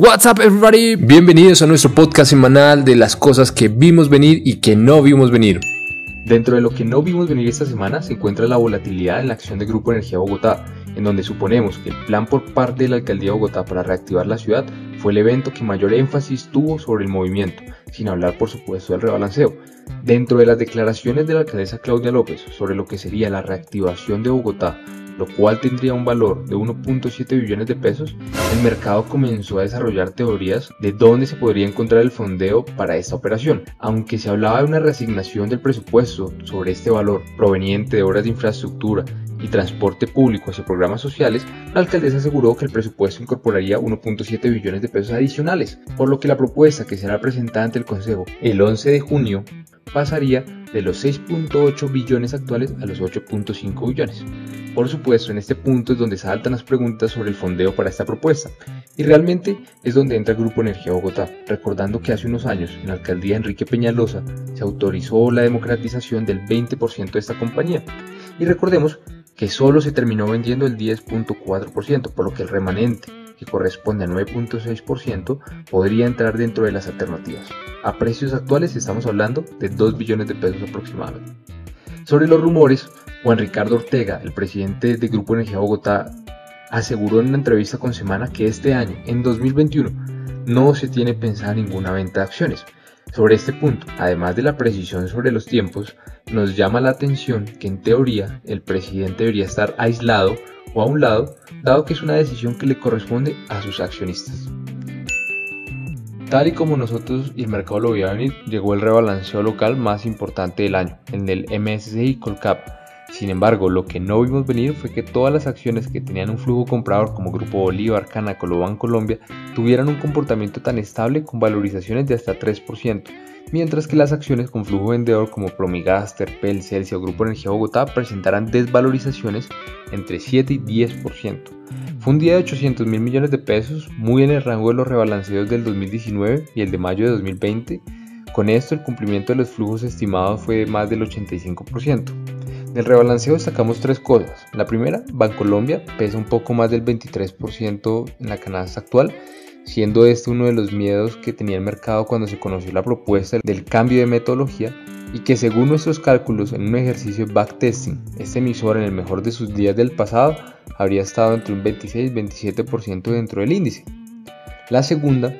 What's up everybody? Bienvenidos a nuestro podcast semanal de las cosas que vimos venir y que no vimos venir. Dentro de lo que no vimos venir esta semana se encuentra la volatilidad en la acción de Grupo Energía Bogotá, en donde suponemos que el plan por parte de la Alcaldía de Bogotá para reactivar la ciudad fue el evento que mayor énfasis tuvo sobre el movimiento, sin hablar por supuesto del rebalanceo. Dentro de las declaraciones de la alcaldesa Claudia López sobre lo que sería la reactivación de Bogotá lo cual tendría un valor de 1.7 billones de pesos, el mercado comenzó a desarrollar teorías de dónde se podría encontrar el fondeo para esta operación. Aunque se hablaba de una reasignación del presupuesto sobre este valor proveniente de obras de infraestructura y transporte público hacia programas sociales, la alcaldesa aseguró que el presupuesto incorporaría 1.7 billones de pesos adicionales, por lo que la propuesta que será presentada ante el Consejo el 11 de junio pasaría de los 6.8 billones actuales a los 8.5 billones. Por supuesto, en este punto es donde saltan las preguntas sobre el fondeo para esta propuesta, y realmente es donde entra el Grupo Energía Bogotá, recordando que hace unos años, en la alcaldía Enrique Peñalosa, se autorizó la democratización del 20% de esta compañía. Y recordemos que solo se terminó vendiendo el 10.4%, por lo que el remanente, que corresponde al 9.6%, podría entrar dentro de las alternativas. A precios actuales estamos hablando de 2 billones de pesos aproximadamente. Sobre los rumores, Juan Ricardo Ortega, el presidente de Grupo Energía Bogotá, aseguró en una entrevista con Semana que este año, en 2021, no se tiene pensada ninguna venta de acciones. Sobre este punto, además de la precisión sobre los tiempos, nos llama la atención que en teoría el presidente debería estar aislado o a un lado, dado que es una decisión que le corresponde a sus accionistas. Tal y como nosotros y el mercado lo veía venir, llegó el rebalanceo local más importante del año, en el MSCI Colcap. Sin embargo, lo que no vimos venir fue que todas las acciones que tenían un flujo comprador como Grupo Bolívar, Cana, Colombia, tuvieran un comportamiento tan estable con valorizaciones de hasta 3%, mientras que las acciones con flujo vendedor como Promigaster, Terpel, Celsius o Grupo Energía Bogotá presentaran desvalorizaciones entre 7 y 10%. Fue un día de 800 mil millones de pesos, muy en el rango de los rebalanceos del 2019 y el de mayo de 2020. Con esto, el cumplimiento de los flujos estimados fue de más del 85%. Del rebalanceo destacamos tres cosas. La primera, Bancolombia pesa un poco más del 23% en la canasta actual siendo este uno de los miedos que tenía el mercado cuando se conoció la propuesta del cambio de metodología y que según nuestros cálculos en un ejercicio de backtesting, este emisor en el mejor de sus días del pasado habría estado entre un 26 y 27% dentro del índice. La segunda,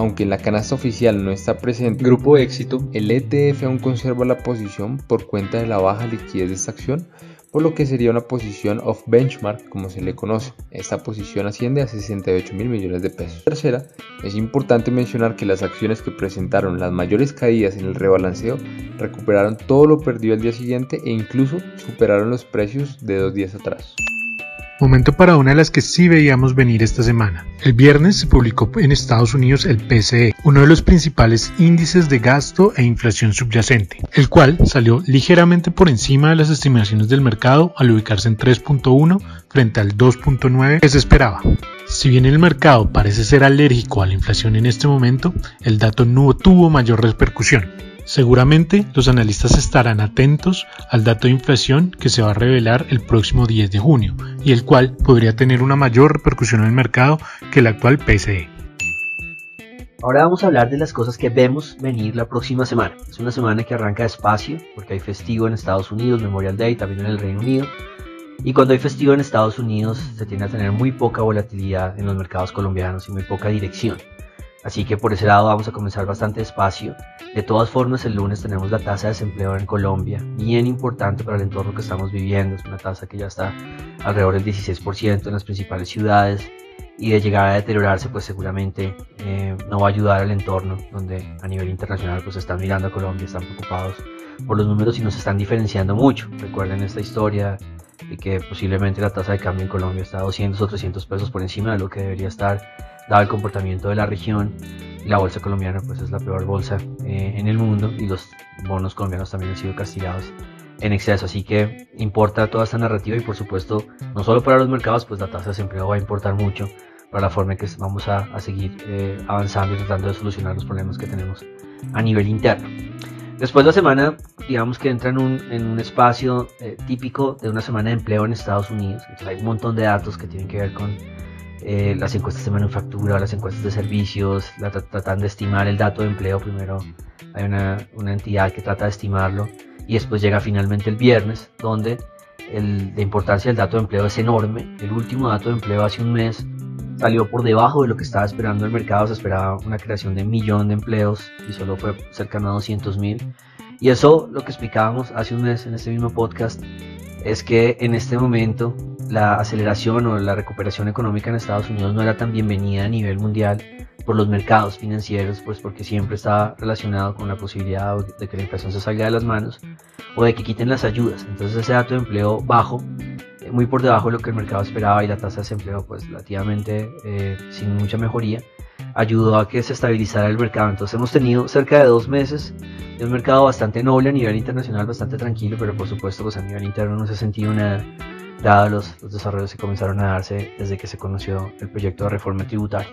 aunque en la canasta oficial no está presente grupo éxito, el ETF aún conserva la posición por cuenta de la baja liquidez de esta acción, por lo que sería una posición off benchmark como se le conoce. Esta posición asciende a 68 mil millones de pesos. Tercera, es importante mencionar que las acciones que presentaron las mayores caídas en el rebalanceo recuperaron todo lo perdido al día siguiente e incluso superaron los precios de dos días atrás. Momento para una de las que sí veíamos venir esta semana. El viernes se publicó en Estados Unidos el PCE, uno de los principales índices de gasto e inflación subyacente, el cual salió ligeramente por encima de las estimaciones del mercado al ubicarse en 3.1 frente al 2.9 que se esperaba. Si bien el mercado parece ser alérgico a la inflación en este momento, el dato no tuvo mayor repercusión. Seguramente los analistas estarán atentos al dato de inflación que se va a revelar el próximo 10 de junio y el cual podría tener una mayor repercusión en el mercado que el actual PCE. Ahora vamos a hablar de las cosas que vemos venir la próxima semana. Es una semana que arranca despacio porque hay festivo en Estados Unidos, Memorial Day, también en el Reino Unido. Y cuando hay festivo en Estados Unidos se tiende a tener muy poca volatilidad en los mercados colombianos y muy poca dirección. Así que por ese lado vamos a comenzar bastante despacio. De todas formas, el lunes tenemos la tasa de desempleo en Colombia, bien importante para el entorno que estamos viviendo. Es una tasa que ya está alrededor del 16% en las principales ciudades y de llegar a deteriorarse, pues seguramente eh, no va a ayudar al entorno, donde a nivel internacional pues están mirando a Colombia, están preocupados por los números y nos están diferenciando mucho. Recuerden esta historia de que posiblemente la tasa de cambio en Colombia está 200 o 300 pesos por encima de lo que debería estar dado el comportamiento de la región. La bolsa colombiana pues es la peor bolsa eh, en el mundo y los bonos colombianos también han sido castigados en exceso. Así que importa toda esta narrativa y por supuesto no solo para los mercados, pues la tasa de desempleo va a importar mucho para la forma en que vamos a, seguir eh, avanzando y tratando de solucionar los problemas que tenemos a nivel interno. Después la semana, digamos que entra en un, en un espacio eh, típico de una semana de empleo en Estados Unidos. Entonces hay un montón de datos que tienen que ver con eh, las encuestas de manufactura, las encuestas de servicios, la, tratan de estimar el dato de empleo. Primero hay una, entidad que trata de estimarlo y después llega finalmente el viernes, donde la importancia del dato de empleo es enorme. El último dato de empleo hace un mes salió por debajo de lo que estaba esperando el mercado. Se esperaba una creación de un millón de empleos y solo fue cercano a 200 mil. Y eso, lo que explicábamos hace un mes en este mismo podcast, es que en este momento la aceleración o la recuperación económica en Estados Unidos no era tan bienvenida a nivel mundial por los mercados financieros, pues porque siempre estaba relacionado con la posibilidad de que la inflación se salga de las manos o de que quiten las ayudas. Entonces ese dato de empleo bajo, eh, muy por debajo de lo que el mercado esperaba y la tasa de desempleo pues relativamente eh, sin mucha mejoría, ayudó a que se estabilizara el mercado. Entonces hemos tenido cerca de dos meses de un mercado bastante noble a nivel internacional, bastante tranquilo, pero por supuesto pues a nivel interno no se ha sentido nada, dado los, los, desarrollos que comenzaron a darse desde que se conoció el proyecto de reforma tributaria.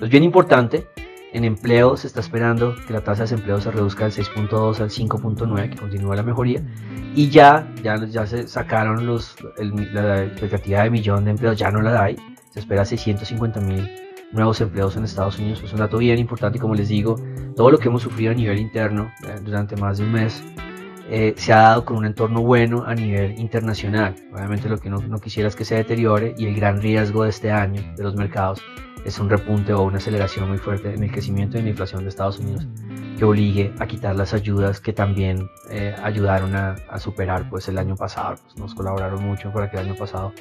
Es bien importante, en empleo se está esperando que la tasa de desempleo se reduzca del 6.2 al 5.9, que continúa la mejoría, y ya, ya, ya se sacaron los, el, la expectativa de millón de empleos, ya no la hay, se espera 650 mil nuevos empleos en Estados Unidos. Es un dato bien importante como les digo, todo lo que hemos sufrido a nivel interno eh, durante más de un mes eh, se ha dado con un entorno bueno a nivel internacional. Obviamente lo que no, no, quisiera es que se deteriore y el gran riesgo de este año de los mercados es un repunte o una aceleración muy fuerte en el crecimiento y en la inflación de Estados Unidos que obligue a quitar las ayudas que también eh, ayudaron a, a, superar pues el año pasado. Pues, nos colaboraron mucho para que el año pasado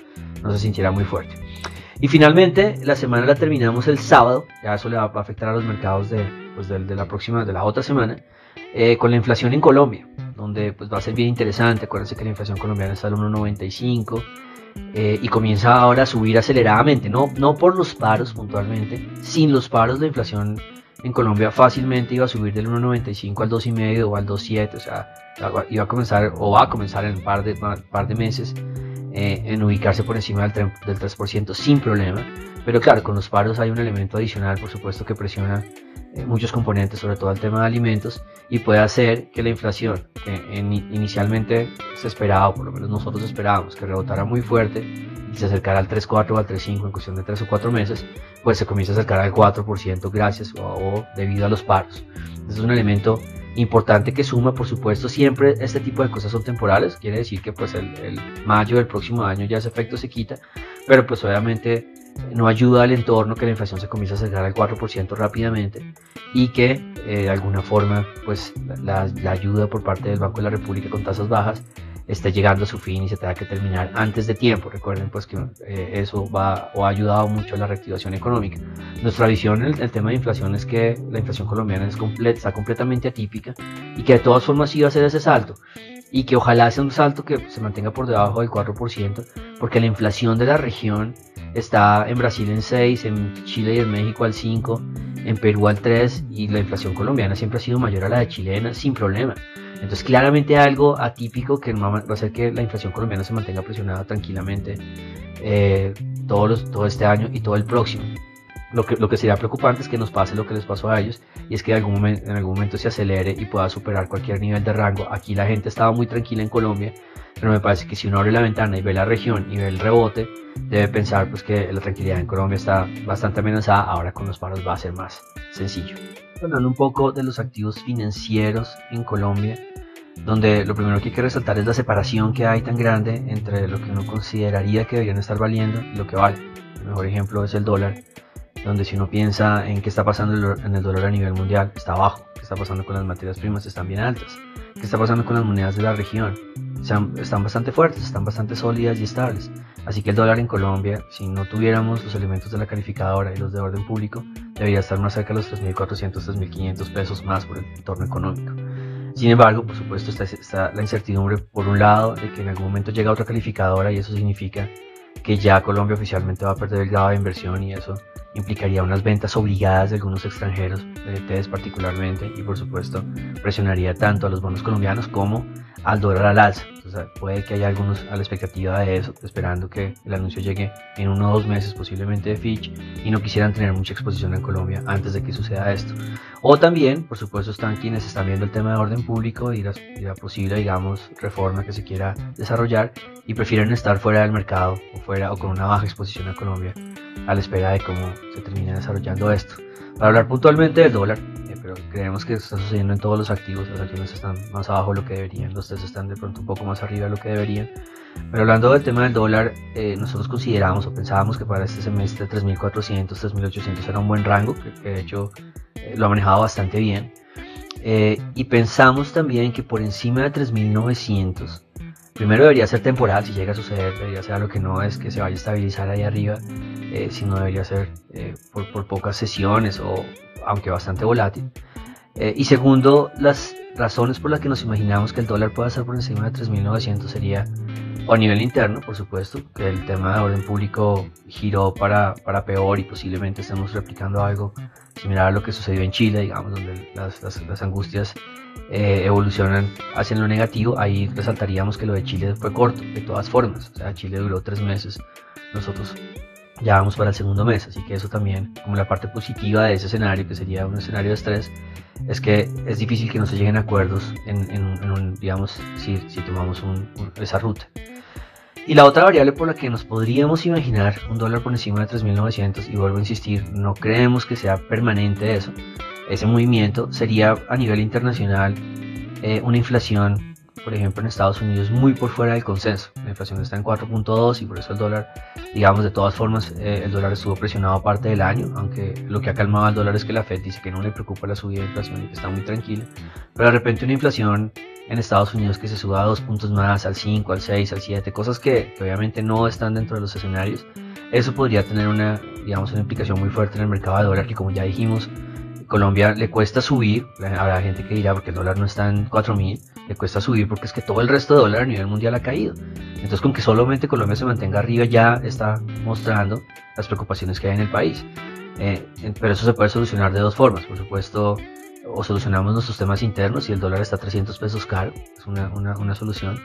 no se sintiera muy fuerte. Y finalmente, la semana la terminamos el sábado, ya eso le va a afectar a los mercados de, pues de, de la próxima, de la otra semana, eh, con la inflación en Colombia, donde pues va a ser bien interesante. Acuérdense que la inflación colombiana está al 1,95 eh, y comienza ahora a subir aceleradamente, no, no por los paros puntualmente, sin los paros la inflación en Colombia fácilmente iba a subir del 1,95 al 2,5 o al 2,7, o sea, iba a comenzar o va a comenzar en un par de, par de meses eh, en ubicarse por encima del, 3%, del 3% sin problema. Pero claro, con los paros hay un elemento adicional, por supuesto, que presiona muchos componentes, sobre todo el tema de alimentos, y puede hacer que la inflación, que en, inicialmente se esperaba, o por lo menos nosotros esperábamos, que rebotara muy fuerte y se acercara al 3,4 o al 3,5 en cuestión de 3 o 4 meses, pues se comienza a acercar al 4% gracias o, o debido a los paros. es un elemento importante que suma, por supuesto, siempre este tipo de cosas son temporales, quiere decir que pues el, el, mayo del próximo año ya ese efecto se quita, pero pues obviamente no ayuda al entorno que la inflación se comienza a acercar al 4% rápidamente y que eh, de alguna forma pues la, ayuda por parte del Banco de la República con tasas bajas esté llegando a su fin y se tenga que terminar antes de tiempo. Recuerden pues que eh, eso va o ha ayudado mucho a la reactivación económica. Nuestra visión en el, tema de inflación es que la inflación colombiana es completa, está completamente atípica y que de todas formas iba a hacer ese salto y que ojalá sea un salto que se mantenga por debajo del 4% porque la inflación de la región está en Brasil en 6, en Chile y en México al 5, en Perú al 3 y la inflación colombiana siempre ha sido mayor a la de chilena sin problema. Entonces, claramente algo atípico que va a hacer que la inflación colombiana se mantenga presionada tranquilamente eh, todos los, todo este año y todo el próximo. Lo que, lo que sería preocupante es que nos pase lo que les pasó a ellos y es que en algún, momento, se acelere y pueda superar cualquier nivel de rango. Aquí la gente estaba muy tranquila en Colombia, pero me parece que si uno abre la ventana y ve la región y ve el rebote, debe pensar pues que la tranquilidad en Colombia está bastante amenazada. Ahora con los paros va a ser más sencillo hablando un poco de los activos financieros en Colombia, donde lo primero que hay que resaltar es la separación que hay tan grande entre lo que uno consideraría que deberían estar valiendo y lo que vale. El mejor ejemplo es el dólar, donde si uno piensa en qué está pasando en el dólar a nivel mundial, está bajo. ¿Qué está pasando con las materias primas? Están bien altas. ¿Qué está pasando con las monedas de la región? Están bastante fuertes, están bastante sólidas y estables. Así que el dólar en Colombia, si no tuviéramos los elementos de la calificadora y los de orden público, debería estar más cerca de los 3.400, 3.500 pesos más por el entorno económico. Sin embargo, por supuesto, está, está, la incertidumbre, por un lado, de que en algún momento llega otra calificadora y eso significa que ya Colombia oficialmente va a perder el grado de inversión y eso implicaría unas ventas obligadas de algunos extranjeros, de TEDs particularmente, y por supuesto presionaría tanto a los bonos colombianos como al dólar al alza. Entonces, puede que haya algunos a la expectativa de eso, esperando que el anuncio llegue en uno o dos meses posiblemente de Fitch y no quisieran tener mucha exposición en Colombia antes de que suceda esto. O también, por supuesto, están quienes están viendo el tema de orden público y la, y la posible, digamos, reforma que se quiera desarrollar y prefieren estar fuera del mercado o fuera o con una baja exposición a Colombia a la espera de cómo se termina desarrollando esto. Para hablar puntualmente del dólar, eh, pero creemos que está sucediendo en todos los activos, las acciones están más abajo de lo que deberían, los testos están de pronto un poco más arriba de lo que deberían. Pero hablando del tema del dólar, eh, nosotros consideramos o pensábamos que para este semestre 3.400, 3.800 era un buen rango, que, de hecho eh, lo ha manejado bastante bien. y pensamos también que por encima de 3.900 primero debería ser temporal, si llega a suceder, debería ser algo que no es que se vaya a estabilizar ahí arriba, eh, sino debería ser eh, por, pocas sesiones o aunque bastante volátil. Eh, y segundo, las razones por las que nos imaginamos que el dólar pueda estar por encima de 3.900 sería o a nivel interno, por supuesto, que el tema de orden público giró para, para peor y posiblemente estemos replicando algo similar a lo que sucedió en Chile, digamos, donde las, las, las angustias eh, evolucionan hacia lo negativo, ahí resaltaríamos que lo de Chile fue corto, de todas formas. O sea, Chile duró tres meses, nosotros ya vamos para el segundo mes, así que eso también, como la parte positiva de ese escenario, que sería un escenario de estrés, es que es difícil que no se lleguen a acuerdos en, un, digamos, si, si tomamos esa ruta. Y la otra variable por la que nos podríamos imaginar un dólar por encima de 3.900, y vuelvo a insistir, no creemos que sea permanente eso, ese movimiento sería a nivel internacional eh, una inflación, por ejemplo en Estados Unidos, muy por fuera del consenso. La inflación está en 4.2 y por eso el dólar, digamos, de todas formas, eh, el dólar estuvo presionado parte del año, aunque lo que ha calmado al dólar es que la Fed dice que no le preocupa la subida de inflación y que está muy tranquila. Pero de repente una inflación en Estados Unidos que se suba dos puntos más, al 5, al 6, al 7, cosas que, que obviamente no están dentro de los escenarios, eso podría tener una, digamos, una implicación muy fuerte en el mercado de dólar que como ya dijimos, Colombia le cuesta subir, habrá gente que dirá porque el dólar no está en 4000, le cuesta subir porque es que todo el resto de dólar a nivel mundial ha caído. Entonces con que solamente Colombia se mantenga arriba ya está mostrando las preocupaciones que hay en el país. Eh, pero eso se puede solucionar de dos formas, por supuesto, o solucionamos nuestros temas internos y el dólar está a 300 pesos caro, es una, una, una solución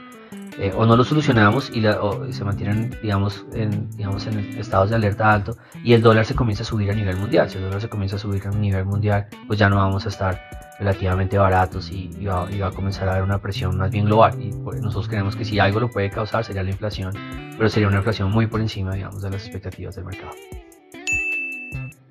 eh, o no lo solucionamos y, se mantienen, digamos en, digamos, en estados de alerta alto y el dólar se comienza a subir a nivel mundial. Si el dólar se comienza a subir a nivel mundial, pues ya no vamos a estar relativamente baratos y, va, a comenzar a haber una presión más bien global. Y pues, nosotros creemos que si algo lo puede causar sería la inflación, pero sería una inflación muy por encima, digamos, de las expectativas del mercado.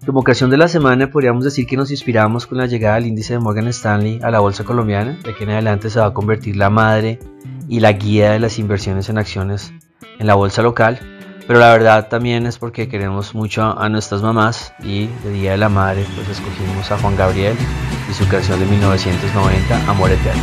Como ocasión de la semana podríamos decir que nos inspiramos con la llegada del índice de Morgan Stanley a la bolsa colombiana. De aquí en adelante se va a convertir la madre y la guía de las inversiones en acciones en la bolsa local. Pero la verdad también es porque queremos mucho a nuestras mamás y de Día de la Madre pues escogimos a Juan Gabriel y su canción de 1990, Amor Eterno.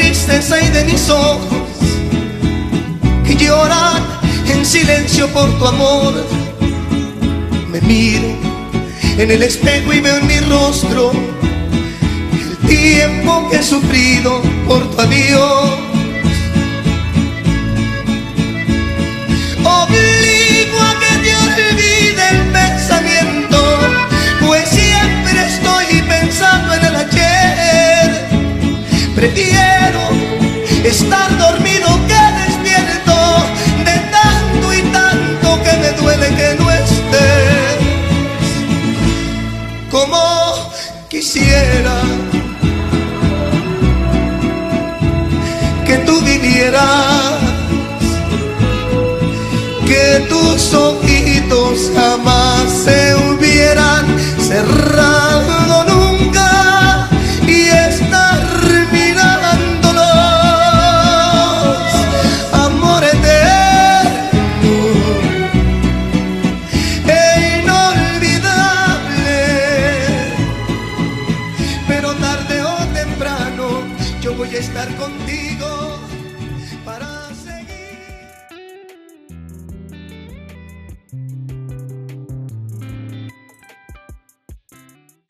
Tristeza y de mis ojos que lloran en silencio por tu amor. Me miro en el espejo y veo en mi rostro el tiempo que he sufrido por tu adiós. Obligo a que te olvide el pensamiento, pues siempre estoy pensando en el ayer. Prefiero estar dormido que despierto, de tanto y tanto que me duele que no estés, como quisiera que tú vivieras, que tus ojitos jamás se hubieran cerrado